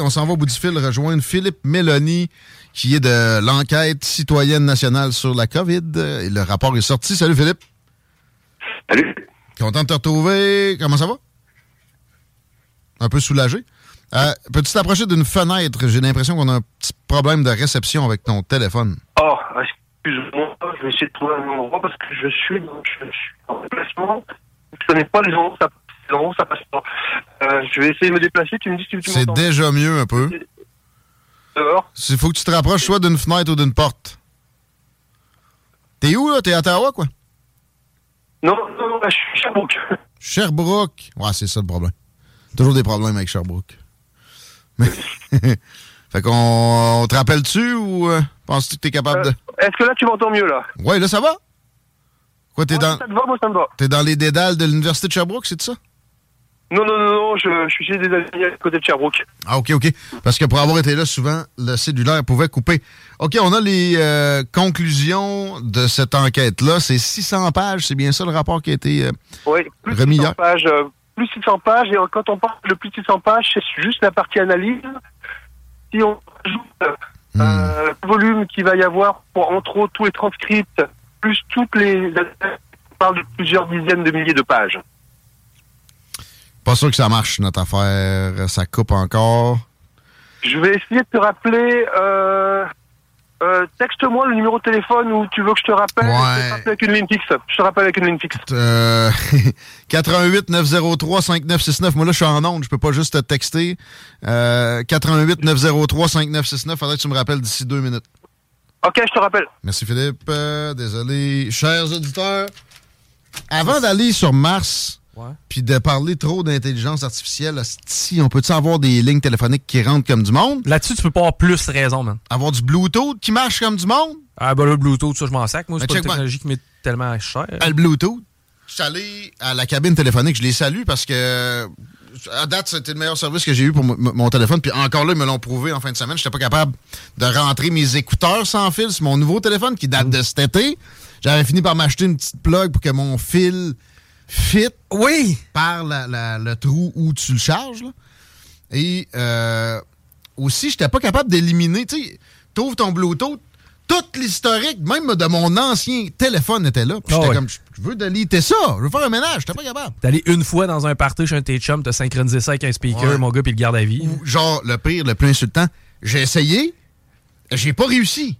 On s'en va au bout du fil rejoindre Philippe Mélanie, qui est de l'enquête citoyenne nationale sur la COVID. Et le rapport est sorti. Salut Philippe. Salut. Content de te retrouver. Comment ça va? Un peu soulagé. Euh, Peux-tu t'approcher d'une fenêtre? J'ai l'impression qu'on a un petit problème de réception avec ton téléphone. Oh, excuse-moi, je vais essayer de trouver un endroit parce que je suis, je, suis en déplacement. Je connais pas les endroits, ça, endroits, ça passe pas. Euh, je vais essayer de me déplacer, tu me dis si tu C'est déjà mieux un peu. Dehors. Il faut que tu te rapproches soit d'une fenêtre ou d'une porte. T'es où, là? T'es à Ottawa, quoi? Non, non, non, je suis Sherbrooke. Sherbrooke? Ouais, c'est ça le problème. Toujours des problèmes avec Sherbrooke. Mais- fait qu'on on te rappelle-tu ou euh, penses-tu que t'es capable de. Est-ce que là, tu m'entends mieux, là? Ouais, là, ça va? Quoi, t'es dans, Ça te va, moi, ça me va. t'es dans les dédales de l'Université de Sherbrooke, c'est ça? Non, non, non, non, je, je suis chez des amis à côté de Sherbrooke. Ah, OK, OK. Parce que pour avoir été là, souvent, le cellulaire pouvait couper. OK, on a les euh, conclusions de cette enquête-là. C'est 600 pages, c'est bien ça le rapport qui a été euh, Oui, plus de remis 600 hier? pages. euh, plus de 600 pages, et quand on parle de plus de 600 pages, c'est juste la partie analyse. Si on ajoute euh, Hmm. le volume qu'il va y avoir pour, entre autres, tous les transcripts, plus toutes les... On parle de plusieurs dizaines de milliers de pages. Pas sûr que ça marche, notre affaire. Ça coupe encore. Je vais essayer de te rappeler... Euh, euh, Texte-moi le numéro de téléphone où tu veux que je te rappelle. Ouais. Je te rappelle avec une ligne fixe. Je te rappelle avec une ligne fixe. Euh, 88 903 5969. Moi, là, je suis en onde. Je peux pas juste te texter. Euh, 88 903 5969. Faudrait que tu me rappelles d'ici deux minutes. Ok, je te rappelle. Merci, Philippe. Euh, désolé. Chers auditeurs, avant d'aller sur Mars, puis de parler trop d'intelligence artificielle, si on peut-tu avoir des lignes téléphoniques qui rentrent comme du monde? Là-dessus, tu peux pas avoir plus raison, man. Avoir du Bluetooth qui marche comme du monde? Ah, ben le Bluetooth, ça, je m'en sac. Moi, c'est Ben, pas une technologie qui m'est tellement chère. Ah, le Bluetooth? Je suis allé à la cabine téléphonique. Je les salue parce que à date, c'était le meilleur service que j'ai eu pour mon téléphone. Puis encore là, ils me l'ont prouvé en fin de semaine. Je n'étais pas capable de rentrer mes écouteurs sans fil sur mon nouveau téléphone qui date de cet été. J'avais fini par m'acheter une petite plug pour que mon fil fit oui. par la- la- le trou où tu le charges. là. Et euh, aussi, j'étais pas capable d'éliminer. Tu sais, t'ouvres ton Bluetooth, tout l'historique, même de mon ancien téléphone était là. Puis Ah j'étais comme, je veux déliter ça, je veux faire un ménage, j'étais pas capable. D'aller une fois dans un party chez un de tes chums, te synchroniser ça avec un speaker, Ouais. mon gars, puis le garde à vie. Genre, le pire, le plus insultant, j'ai essayé, j'ai pas réussi.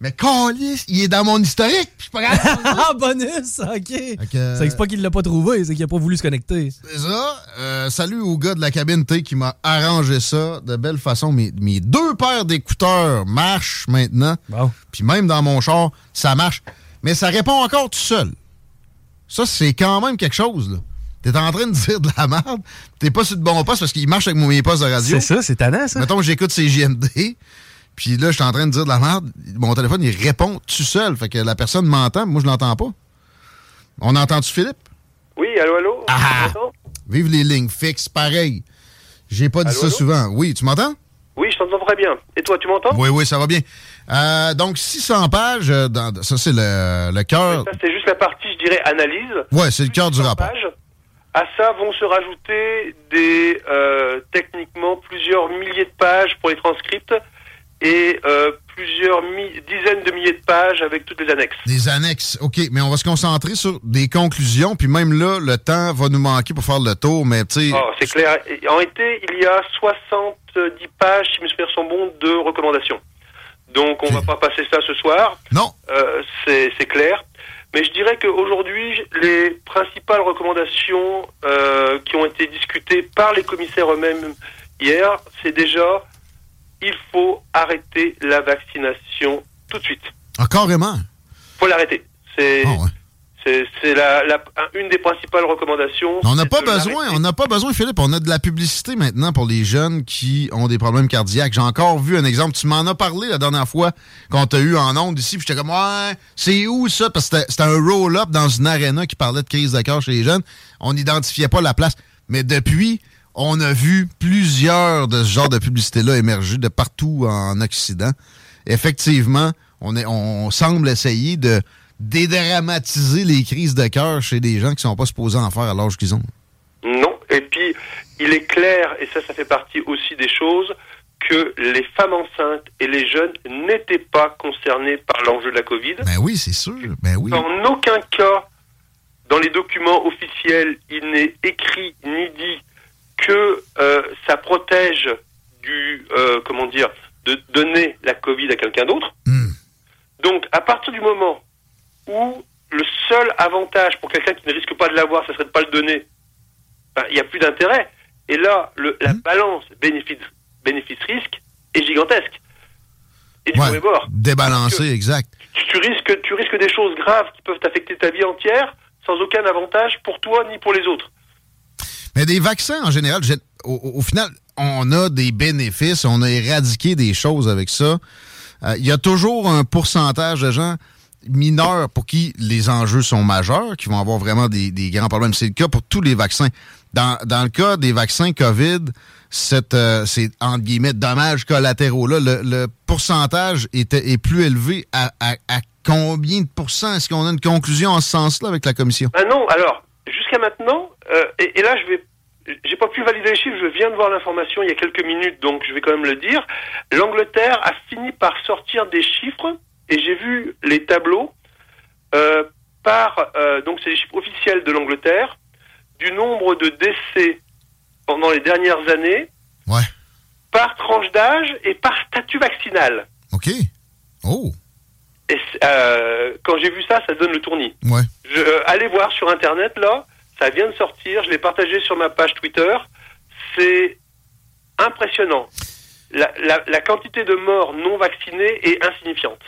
Mais Calis, il est dans mon historique, je pas ah, bonus! OK. euh, C'est pas qu'il l'a pas trouvé, c'est qu'il a pas voulu se connecter. C'est ça. Euh, salut au gars de la cabine T qui m'a arrangé ça de belle façon. Mes, mes deux paires d'écouteurs marchent maintenant. Puis même dans mon char, ça marche. Mais ça répond encore tout seul. Ça, c'est quand même quelque chose, là. T'es en train de dire de la merde. T'es pas sur le bon poste parce qu'il marche avec mes postes de radio. C'est ça, c'est tannant, ça. Mettons que j'écoute ces JMD. Puis là, je suis en train de dire de la merde. Mon téléphone, il répond tout seul. Fait que la personne m'entend, moi, je l'entends pas. On entend-tu Philippe? Oui, allô, allô? Ah! M'entends? Vive les lignes fixes, pareil. J'ai pas dit ça allô? souvent. Oui, tu m'entends? Oui, je t'entends très bien. Et toi, tu m'entends? Oui, oui, ça va bien. Euh, donc, 600 pages, euh, dans- ça, c'est le, le cœur. Ça, c'est juste la partie, je dirais, analyse. Ouais, c'est le cœur du rapport. pages. À ça vont se rajouter des euh, techniquement plusieurs milliers de pages pour les transcripts et euh, plusieurs dizaines de milliers de pages page avec toutes les annexes. Des annexes, OK. Mais on va se concentrer sur des conclusions, puis même là, le temps va nous manquer pour faire le tour, mais tu sais... Oh, c'est clair. En été, il y a 70 pages, si mes souvenirs sont bons, de recommandations. Donc, on va pas passer ça ce soir. Non. Euh, c'est clair. Mais je dirais qu'aujourd'hui, les principales recommandations euh, qui ont été discutées par les commissaires eux-mêmes hier, c'est déjà il faut arrêter la vaccination tout de suite. Ah, carrément. Il faut l'arrêter. C'est Ah, ouais. c'est c'est la, la- une des principales recommandations. On n'a pas besoin, on n'a pas besoin, Philippe. On a de la publicité maintenant pour les jeunes qui ont des problèmes cardiaques. J'ai encore vu un exemple. Tu m'en as parlé la dernière fois quand t'a eu en ondes ici. puis J'étais comme, ouais, c'est où ça? Parce que c'était- c'était un roll-up dans une arena qui parlait de crise de cœur chez les jeunes. On n'identifiait pas la place. Mais depuis, on a vu plusieurs de ce genre de publicité-là émerger de partout en Occident. Effectivement, on, est, on semble essayer de dédramatiser les crises de cœur chez des gens qui sont pas supposés en faire à l'âge qu'ils ont. Non. Et puis, il est clair, et ça, ça fait partie aussi des choses, que les femmes enceintes et les jeunes n'étaient pas concernés par l'enjeu de la Covid. Ben oui, c'est sûr. Ben oui. En aucun cas, dans les documents officiels, il n'est écrit ni dit que euh, ça protège du, euh, comment dire, de donner la Covid à quelqu'un d'autre. Hmm. Donc, à partir du moment où le seul avantage pour quelqu'un qui ne risque pas de l'avoir, ce serait de ne pas le donner, ben, il n'y a plus d'intérêt. Et là, le, la Hmm. balance bénéfice- bénéfice-risque est gigantesque. Et du Ouais, bord. Débalancé, exact. Tu, tu risques, tu risques des choses graves qui peuvent affecter ta vie entière sans aucun avantage pour toi ni pour les autres. Mais des vaccins, en général, au, au- final, on a des bénéfices, on a éradiqué des choses avec ça. Euh, Il y a toujours un pourcentage de gens mineurs pour qui les enjeux sont majeurs, qui vont avoir vraiment des, grands problèmes. C'est le cas pour tous les vaccins. Dans, le cas des vaccins COVID, cette, euh, entre guillemets, dommages collatéraux-là, le, pourcentage était, est plus élevé à, à- combien de pourcents? Est-ce qu'on a une conclusion en ce sens-là avec la commission? Ah non, alors, jusqu'à maintenant, euh, et, et là, je vais. J'ai pas pu valider les chiffres, je viens de voir l'information il y a quelques minutes, donc je vais quand même le dire. L'Angleterre a fini par sortir des chiffres, et j'ai vu les tableaux euh, par. euh, donc, c'est les chiffres officiels de l'Angleterre, du nombre de décès pendant les dernières années, Ouais. par tranche d'âge et par statut vaccinal. OK. Oh, Et euh, quand j'ai vu ça, ça donne le tournis. ouais. Je, euh, allez voir sur Internet, là, ça vient de sortir, je l'ai partagé sur ma page Twitter. C'est impressionnant. La, la- la quantité de morts non vaccinés est insignifiante.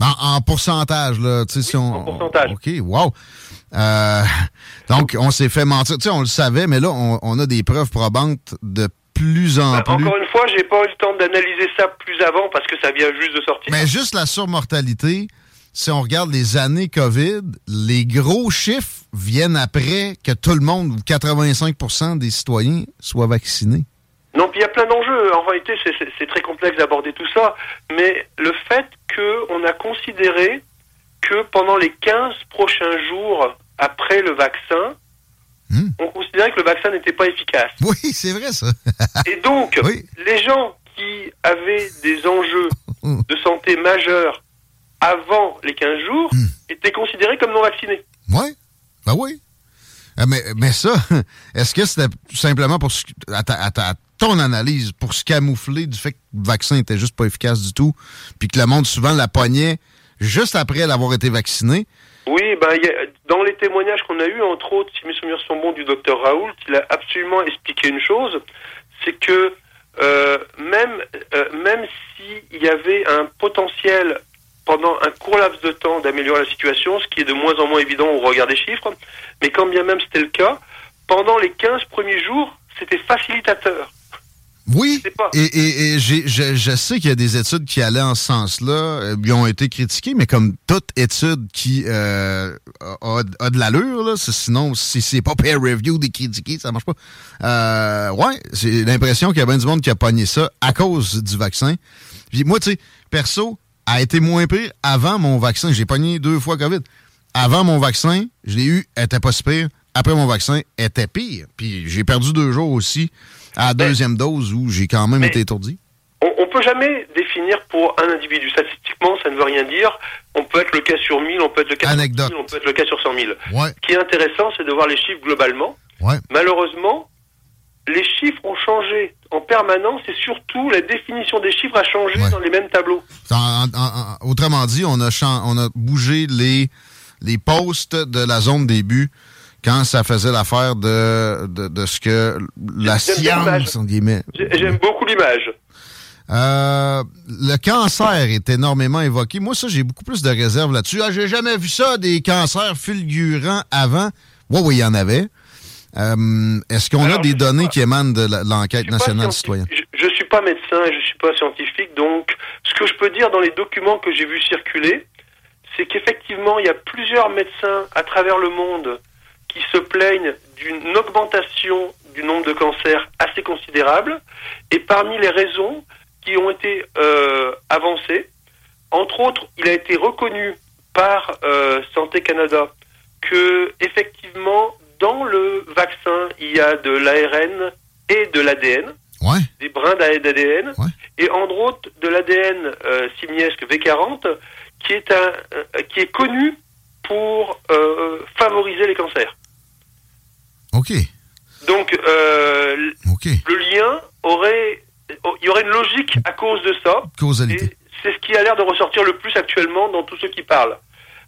En, en pourcentage, là, tu sais, si on... en pourcentage. OK, wow. Euh, donc, on s'est fait mentir. Tu sais, on le savait, mais là, on, on a des preuves probantes de plus en Euh, plus. Encore une fois, j'ai pas eu le temps d'analyser ça plus avant parce que ça vient juste de sortir. Mais juste la surmortalité, si on regarde les années COVID, les gros chiffres viennent après que tout le monde, ou 85 des citoyens, soient vaccinés. Non, puis il y a plein d'enjeux. En réalité, c'est- très complexe d'aborder tout ça. Mais le fait qu'on a considéré que pendant les 15 prochains jours après le vaccin, Hmm. on considérait que le vaccin n'était pas efficace. Oui, c'est vrai, ça. Et donc, Oui. les gens qui avaient des enjeux de santé majeurs avant les 15 jours Hmm. étaient considérés comme non vaccinés. Oui, ben oui. Euh, mais, mais ça, est-ce que c'était tout simplement pour à, ta- à ta- ton analyse pour se camoufler du fait que le vaccin était juste pas efficace du tout, puis que le monde souvent la pognait juste après l'avoir été vacciné? Oui, ben, dans les témoignages qu'on a eus, entre autres, si mes souvenirs sont bons, du docteur Raoult, il a absolument expliqué une chose, c'est que euh, même, euh, même s'il y avait un potentiel pendant un court laps de temps d'améliorer la situation, ce qui est de moins en moins évident au regard des chiffres, mais quand bien même c'était le cas, pendant les 15 premiers jours, c'était facilitateur. Oui, et, et- et j'ai- je, je sais qu'il y a des études qui allaient en ce sens-là, euh, qui ont été critiquées, mais comme toute étude qui euh, a, a de l'allure, là, sinon, si c'est pas peer review des critiqués, ça marche pas. Euh, ouais, j'ai l'impression qu'il y a bien du monde qui a pogné ça à cause du vaccin. Puis moi, tu sais, perso, a été moins pire avant mon vaccin. J'ai pogné deux fois COVID. Avant mon vaccin, je l'ai eu, elle était pas si pire. Après mon vaccin, elle était pire. Puis j'ai perdu deux jours aussi à la deuxième dose où j'ai quand même été étourdi. on, ne peut jamais définir pour un individu. Statistiquement, ça ne veut rien dire. On peut être le cas sur 1000, on peut être le cas sur 1000, on peut être le cas sur 100 000. Ce qui est intéressant, c'est de voir les chiffres globalement. Malheureusement, les chiffres ont changé en permanence et surtout la définition des chiffres a changé dans les mêmes tableaux. autrement dit, on a, on a bougé les, les postes de la zone début quand ça faisait l'affaire de, de, ce que la science, J'aime beaucoup l'image. Euh, le cancer est énormément évoqué. Moi, ça, j'ai beaucoup plus de réserves là-dessus. Ah, j'ai jamais vu ça, des cancers fulgurants avant. Oui, oui, il y en avait. Euh, est-ce qu'on a des données qui émanent de l'enquête nationale citoyenne? Je ne suis pas médecin et je ne suis pas scientifique, donc ce que je peux dire dans les documents que j'ai vus circuler, c'est qu'effectivement, il y a plusieurs médecins à travers le monde qui se plaignent d'une augmentation du nombre de cancers assez considérable. Et parmi les raisons, qui ont été euh, avancées. Entre autres, il a été reconnu par euh, Santé Canada que effectivement dans le vaccin il y a de l'ARN et de l'ADN, des brins d'ADN, et entre autres de l'ADN euh, simiesque V40 qui est un qui est connu pour favoriser les cancers. Ok. Donc le lien aurait Oh, il y aurait une logique à cause de ça. Causalité. C'est ce qui a l'air de ressortir le plus actuellement dans tous ceux qui parlent.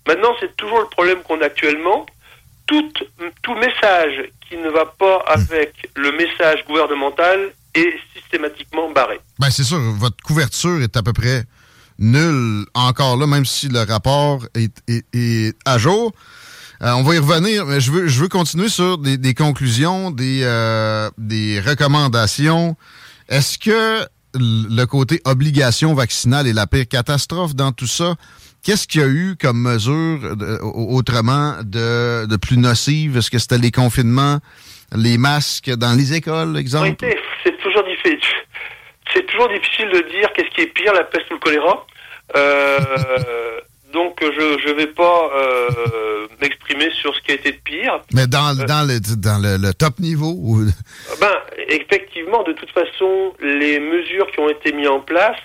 Maintenant, c'est toujours le problème qu'on a actuellement. Tout, tout message qui ne va pas avec le message gouvernemental est systématiquement barré. Ben, c'est sûr, votre couverture est à peu près nulle encore là, même si le rapport est, à jour. Euh, on va y revenir, mais je veux, je veux continuer sur des, conclusions, des, euh, des recommandations. Est-ce que le côté obligation vaccinale est la pire catastrophe dans tout ça? Qu'est-ce qu'il y a eu comme mesure autrement de, plus nocive? Est-ce que c'était les confinements, les masques dans les écoles, exemple? C'est toujours difficile. C'est toujours difficile de dire qu'est-ce qui est pire, la peste ou le choléra. Euh, Donc je ne vais pas euh, m'exprimer sur ce qui a été de pire. Mais dans, euh, dans, le, dans le, top niveau Ben, effectivement, de toute façon, les mesures qui ont été mises en place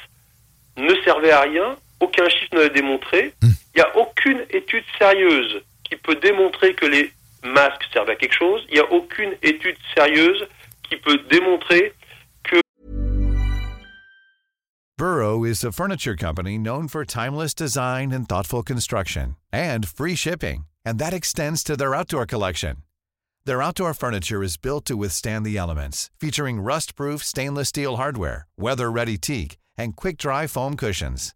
ne servaient à rien. Aucun chiffre ne l'a démontré. Hmm. Il n'y a aucune étude sérieuse qui peut démontrer que les masques servent à quelque chose. Il n'y a aucune étude sérieuse qui peut démontrer Burrow is a furniture company known for timeless design and thoughtful construction and free shipping, and that extends to their outdoor collection. Their outdoor furniture is built to withstand the elements, featuring rust-proof stainless steel hardware, weather-ready teak, and quick-dry foam cushions.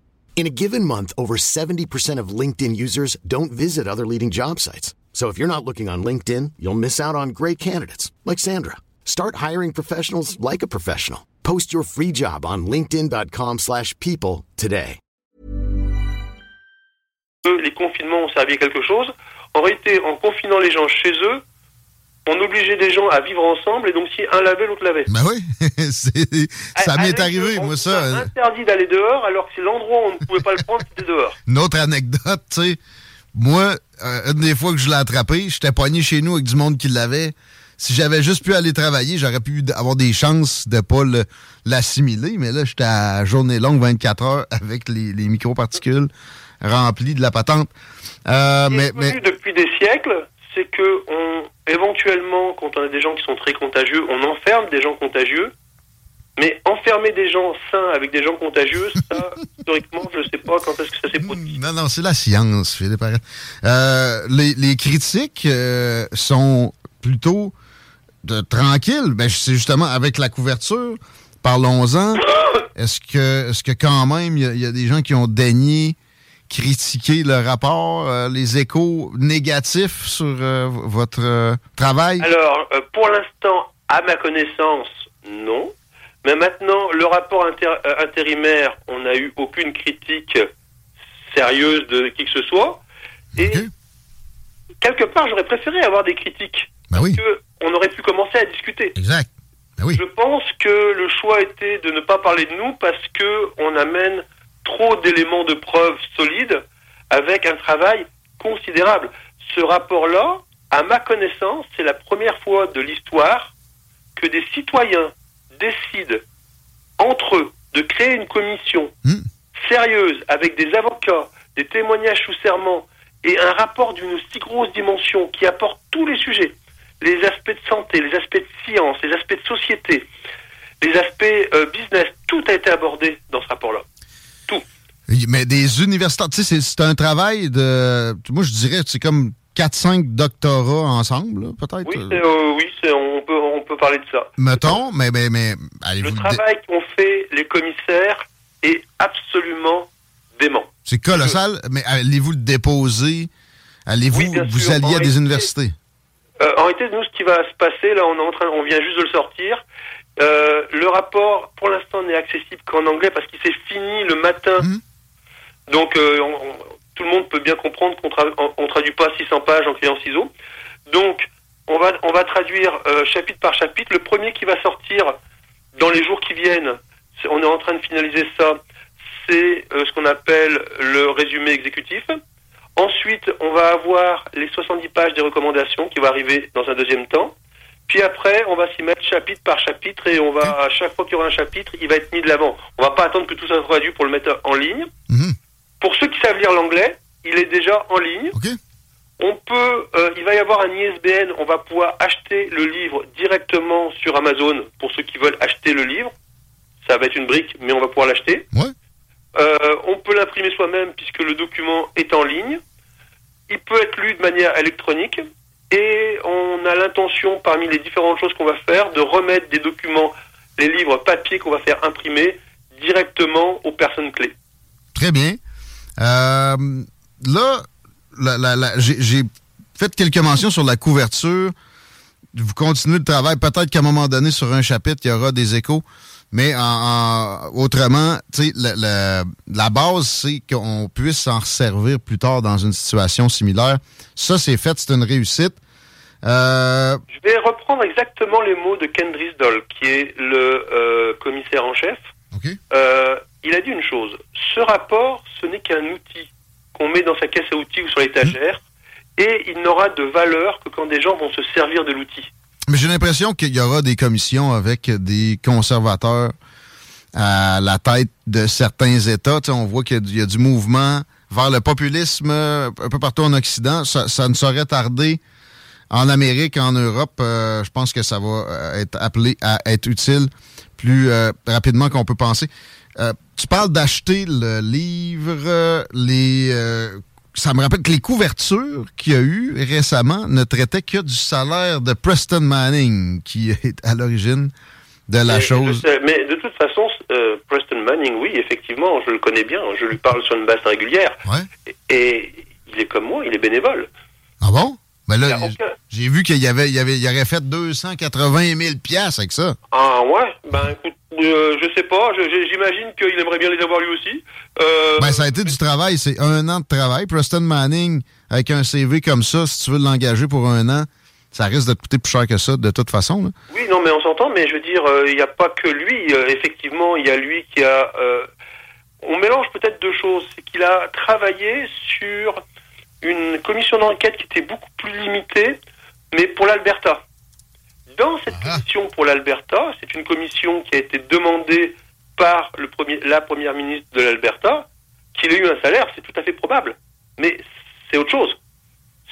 In a given month, over 70% of LinkedIn users don't visit other leading job sites. So if you're not looking on LinkedIn, you'll miss out on great candidates like Sandra. Start hiring professionals like a professional. Post your free job on linkedin.com/people today. Les confinements ont servi à quelque chose. En réalité, en confinant les gens chez eux, on obligeait des gens à vivre ensemble et donc si un lavait, l'autre lavait. Ben oui, ça m'est arrivé, moi ça. On interdit d'aller dehors alors que c'est l'endroit où on ne pouvait pas le prendre, c'était dehors. Une autre anecdote, tu sais, moi, euh, une des fois que je l'ai attrapé, j'étais poigné chez nous avec du monde qui l'avait si j'avais juste pu aller travailler, j'aurais pu avoir des chances de pas l'assimiler. Mais là, j'étais à journée longue, 24 heures, avec les, les microparticules remplies de la patente. Euh, mais, mais... depuis des siècles, c'est que on, éventuellement, quand on a des gens qui sont très contagieux, on enferme des gens contagieux. Mais enfermer des gens sains avec des gens contagieux, ça, historiquement, je ne sais pas quand est-ce que ça s'est produit. Non, non, c'est la science, Philippe. Euh, les, les critiques euh, sont plutôt de, tranquille, ben, c'est justement avec la couverture. Parlons-en. Est-ce que, est-ce que quand même, il y, a des gens qui ont daigné critiquer le rapport, euh, les échos négatifs sur euh, votre euh, travail? Alors, pour l'instant, à ma connaissance, non. Mais maintenant, le rapport intérimaire, on n'a eu aucune critique sérieuse de qui que ce soit. Et quelque part, j'aurais préféré avoir des critiques. Ben oui. On aurait pu commencer à discuter. Exact. Ben oui. Je pense que le choix était de ne pas parler de nous parce que on amène trop d'éléments de preuve solides avec un travail considérable. Ce rapport-là, à ma connaissance, c'est la première fois de l'histoire que des citoyens décident entre eux de créer une commission Hmm. sérieuse avec des avocats, des témoignages sous serment et un rapport d'une si grosse dimension qui apporte tous les sujets, les aspects de santé, les aspects de science, les aspects de société, les aspects euh, business, tout a été abordé dans ce rapport-là. Mais des universitaires, tu sais, c'est- un travail de. Moi, je dirais, c'est comme 4-5 doctorats ensemble, peut-être. Oui, c'est, euh, oui on, peut, on peut parler de ça. Mettons, mais, mais, mais allez-vous Le travail qu'ont fait les commissaires est absolument dément. C'est colossal, mais allez-vous le déposer? Allez-vous Oui, vous allier à des universités? Euh, en réalité, nous, ce qui va se passer, là, on est en train, on vient juste de le sortir. Euh, le rapport, pour l'instant, n'est accessible qu'en anglais parce qu'il s'est fini le matin. Mhm. Donc, euh, tout le monde peut bien comprendre qu'on on traduit pas 600 pages en client ciseaux. Donc, on va, on va traduire euh, chapitre par chapitre. Le premier qui va sortir dans les jours qui viennent, on est en train de finaliser ça, c'est euh, ce qu'on appelle le résumé exécutif. Ensuite, on va avoir les 70 pages des recommandations qui vont arriver dans un deuxième temps. Puis après, on va s'y mettre chapitre par chapitre et on va, à chaque fois qu'il y aura un chapitre, il va être mis de l'avant. On va pas attendre que tout ça soit traduit pour le mettre en ligne. Mhm. Pour ceux qui savent lire l'anglais, il est déjà en ligne. OK? On peut, euh, il va y avoir un ISBN, on va pouvoir acheter le livre directement sur Amazon pour ceux qui veulent acheter le livre. Ça va être une brique, mais on va pouvoir l'acheter. Ouais. Euh, on peut l'imprimer soi-même puisque le document est en ligne. Il peut être lu de manière électronique. Et on a l'intention, parmi les différentes choses qu'on va faire, de remettre des documents, les livres papier qu'on va faire imprimer directement aux personnes clés. Très bien. Euh, là, la- la- la- j'ai fait quelques mentions sur la couverture. Vous continuez le travail. Peut-être qu'à un moment donné, sur un chapitre, il y aura des échos. Mais en, en- autrement, la, la- la base, c'est qu'on puisse s'en servir plus tard dans une situation similaire. Ça, c'est fait, c'est une réussite. Euh, Je vais reprendre exactement les mots de Ken Drisdall, qui est le euh, commissaire en chef. OK. Euh, il a dit une chose. Ce rapport, ce n'est qu'un outil qu'on met dans sa caisse à outils ou sur l'étagère, et il n'aura de valeur que quand des gens vont se servir de l'outil. Mais j'ai l'impression qu'il y aura des commissions avec des conservateurs à la tête de certains États. On voit qu'il y a du- mouvement vers le populisme euh, un peu partout en Occident. Ça, ça ne saurait tarder en Amérique, en Europe. Euh, je pense que ça va euh, être appelé à être utile plus euh, rapidement qu'on peut penser. Euh, tu parles d'acheter le livre, euh, les... ça me rappelle que les couvertures qu'il y a eu récemment ne traitaient que du salaire de Preston Manning, qui est à l'origine de la Mais, chose. sais, mais de toute façon, euh, Preston Manning, oui, effectivement, je le connais bien. Je lui parle sur une base régulière. Ouais. Et il est comme moi, il est bénévole. Ah bon? Ben là, aucun- j'ai vu qu'il y avait, il y avait, il aurait fait 280 000 piastres avec ça. Ah ouais? Ben écoute, euh, je sais pas. J'imagine qu'il aimerait bien les avoir lui aussi. Euh, Ben, ça a été du travail. C'est un an de travail. Preston Manning, avec un CV comme ça, si tu veux l'engager pour un an, ça risque de te coûter plus cher que ça, de toute façon. là. Oui, non, mais on s'entend, mais je veux dire, euh, il n'y a pas que lui. Euh, effectivement, il y a lui qui a. on mélange peut-être deux choses. C'est qu'il a travaillé sur une commission d'enquête qui était beaucoup plus limitée, mais pour l'Alberta. Dans cette Ah. commission pour l'Alberta, c'est une commission qui a été demandée par le premier, la première ministre de l'Alberta, qu'il ait eu un salaire, c'est tout à fait probable. Mais c'est autre chose.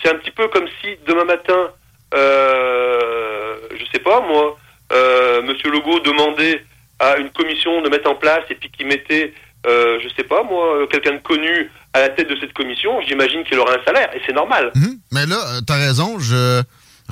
C'est un petit peu comme si demain matin, euh, je sais pas moi, euh, Monsieur Legault demandait à une commission de mettre en place et puis qu'il mettait, euh, je sais pas moi, quelqu'un de connu à la tête de cette commission, j'imagine qu'il aurait un salaire et c'est normal. Mhm. Mais là, euh, t'as raison, je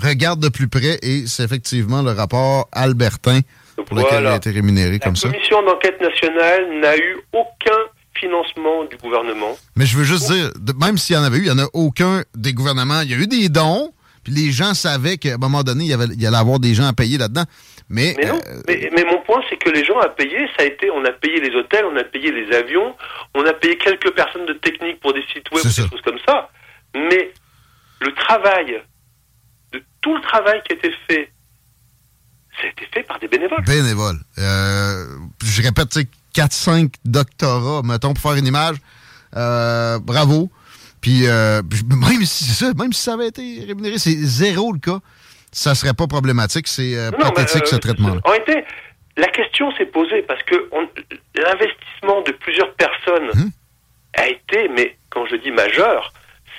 regarde de plus près et c'est effectivement le rapport Albertin pour lequel il a été rémunéré La comme ça. commission d'enquête nationale n'a eu aucun financement du gouvernement. Mais je veux juste dire, même s'il y en avait eu, il n'y en a aucun des gouvernements. Il y a eu des dons, puis les gens savaient qu'à un moment donné, il y, avait, il y allait avoir des gens à payer là-dedans. Mais, mais, non. euh, mais, mais mon point, c'est que les gens à payer, ça a été, on a payé les hôtels, on a payé les avions, on a payé quelques personnes de technique pour des sites web, des ça. choses comme ça. Mais le travail, de tout le travail qui a été fait, ça a été fait par des bénévoles. bénévole. Euh, je répète, tu sais, 4-5 doctorats, mettons, pour faire une image. Euh, bravo. Puis, euh, même si ça, même si ça avait été rémunéré, c'est zéro le cas. Ça serait pas problématique. C'est euh, pathétique, mais, ce euh, traitement-là. En réalité, la question s'est posée parce que l'investissement de plusieurs personnes Hum. a été, mais quand je dis majeur,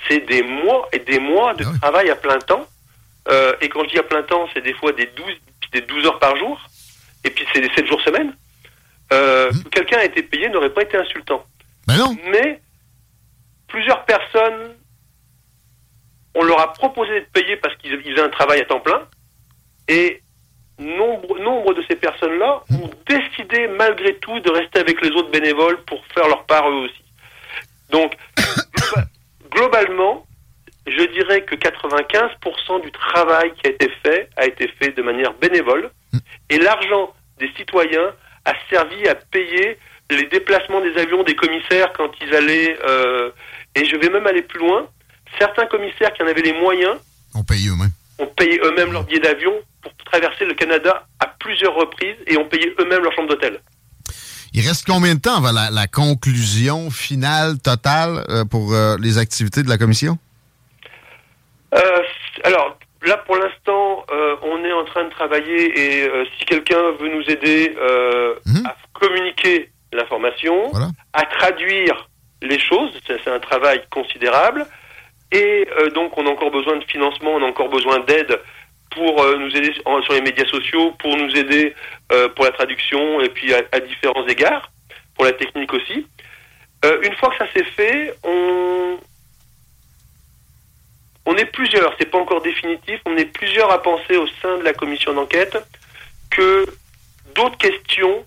c'est des mois et des mois de Ah oui. travail à plein temps. Euh, et quand je dis à plein temps, c'est des fois des 12, puis des 12 heures par jour, et puis c'est des 7 jours semaine. Euh, que Quelqu'un a été payé n'aurait pas été insultant. Ben non. Mais plusieurs personnes, on leur a proposé d'être payés parce qu'ils ils faisaient un travail à temps plein. Et nombre, nombre de ces personnes-là ont décidé malgré tout de rester avec les autres bénévoles pour faire leur part eux aussi. Donc, globa- globalement, je dirais que 95% du travail qui a été fait a été fait de manière bénévole. Et l'argent des citoyens a servi à payer les déplacements des avions des commissaires quand ils allaient. euh, et je vais même aller plus loin. Certains commissaires qui en avaient les moyens On paye eux-mêmes. ont payé eux-mêmes leur billet d'avion pour traverser le Canada à plusieurs reprises et ont payé eux-mêmes leur chambre d'hôtel. Il reste combien de temps avant la, la conclusion finale, totale, euh, pour euh, les activités de la commission? Euh, alors, là, pour l'instant, on est en train de travailler et si quelqu'un veut nous aider Mhm. à communiquer l'information, Voilà. à traduire les choses, c'est c'est un travail considérable. Et euh, donc, on a encore besoin de financement, on a encore besoin d'aide pour euh, nous aider sur les médias sociaux, pour nous aider euh, pour la traduction et puis à, différents égards, pour la technique aussi. Une fois que ça s'est fait, on, on est plusieurs, c'est pas encore définitif, on est plusieurs à penser au sein de la commission d'enquête que d'autres questions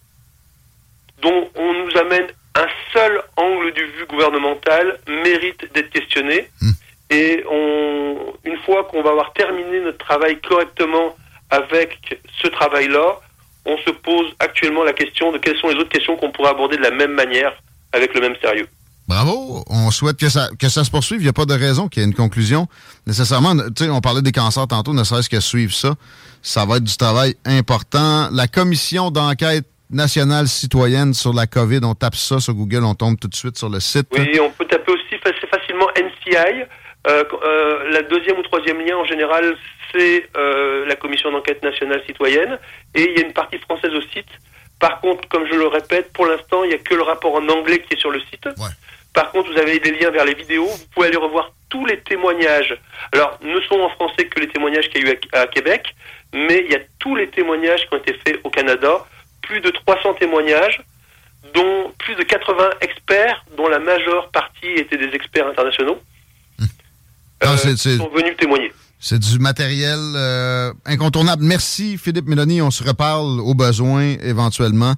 dont on nous amène un seul angle du vue gouvernemental méritent d'être questionnées. Hmm. Et on, une fois qu'on va avoir terminé notre travail correctement avec ce travail-là, on se pose actuellement la question de quelles sont les autres questions qu'on pourrait aborder de la même manière, avec le même sérieux. Bravo. On souhaite que ça, que ça se poursuive. Il n'y a pas de raison qu'il y ait une conclusion. Nécessairement, tu sais, on parlait des cancers tantôt, ne serait-ce que suivre ça. Ça va être du travail important. La commission d'enquête nationale citoyenne sur la COVID, on tape ça sur Google, on tombe tout de suite sur le site. Oui, on peut taper aussi assez facilement NCI. Euh, euh, la deuxième ou troisième lien, en général, c'est euh, la Commission d'enquête nationale citoyenne. Et il y a une partie française au site. Par contre, comme je le répète, pour l'instant, il n'y a que le rapport en anglais qui est sur le site. Ouais. Par contre, vous avez des liens vers les vidéos. Vous pouvez aller revoir tous les témoignages. Alors, ne sont en français que les témoignages qu'il y a eu à, à Québec, mais il y a tous les témoignages qui ont été faits au Canada. Plus de 300 témoignages, dont plus de 80 experts, dont la majeure partie étaient des experts internationaux, Ah, euh, sont venus témoigner. C'est du matériel euh, incontournable. Merci, Philippe Mélanie. On se reparle au besoin éventuellement.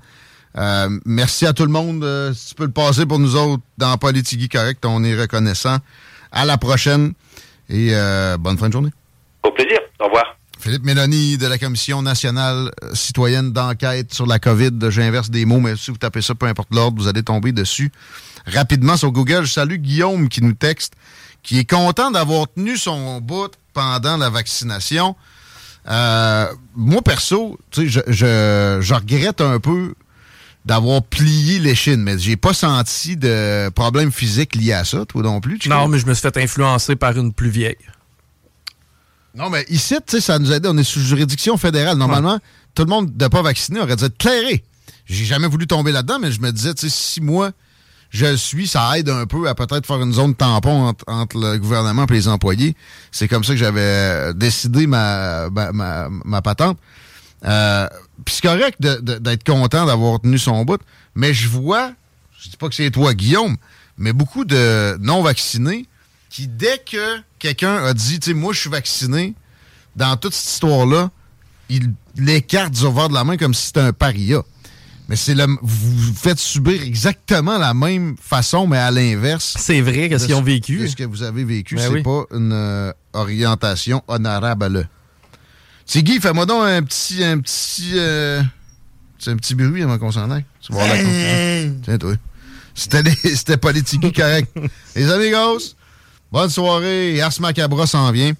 Euh, merci à tout le monde. Euh, si tu peux le passer pour nous autres dans Politigui Correct, on est reconnaissant. À la prochaine et euh, bonne fin de journée. Au plaisir. Au revoir. Philippe Mélanie de la Commission nationale euh, citoyenne d'enquête sur la COVID. J'inverse des mots, mais si vous tapez ça, peu importe l'ordre, vous allez tomber dessus rapidement sur Google. Je salue Guillaume qui nous texte, qui est content d'avoir tenu son bout pendant la vaccination. Euh, moi, perso, je, je, je regrette un peu d'avoir plié l'échine, mais j'ai pas senti de problème physique lié à ça, toi non plus. Non, mais je me suis fait influencer par une plus vieille. Non, mais ici, tu sais, ça nous aide. On est sous juridiction fédérale. Normalement, tout le monde de pas vacciné aurait dû être clairé. J'ai jamais voulu tomber là-dedans, mais je me disais, tu sais, si moi, je suis, ça aide un peu à peut-être faire une zone tampon entre, entre le gouvernement et les employés. C'est comme ça que j'avais décidé ma, ma, ma, ma patente. Euh, Puis c'est correct d'être content d'avoir tenu son bout, mais je vois, je dis pas que c'est toi, Guillaume, mais beaucoup de non-vaccinés qui, dès que quelqu'un a dit, tu sais, moi, je suis vacciné, dans toute cette histoire-là, il l'écarte du revers de la main comme si c'était un paria. Mais c'est le, vous vous faites subir exactement la même façon, mais à l'inverse. C'est vrai, qu'est-ce de qu'ils ont ce- vécu? de ce que vous avez vécu, Ben c'est oui. pas une euh, orientation honorable. Guy, fais-moi donc un petit. Un petit. Euh, c'est un petit bruit avant qu'on s'en aille. Tu voir la Tiens, toi. C'était politique correct. Les amigos, bonne soirée. Ars Macabra s'en vient.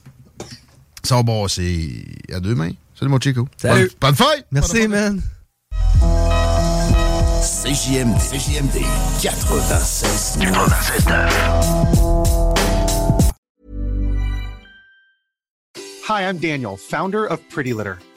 Ça va brasser à deux mains. Salut mon chico. Salut. Pas de fête. Merci, man. CJMD. CJMD 96. 96 Hi, I'm Daniel, founder of Pretty Litter.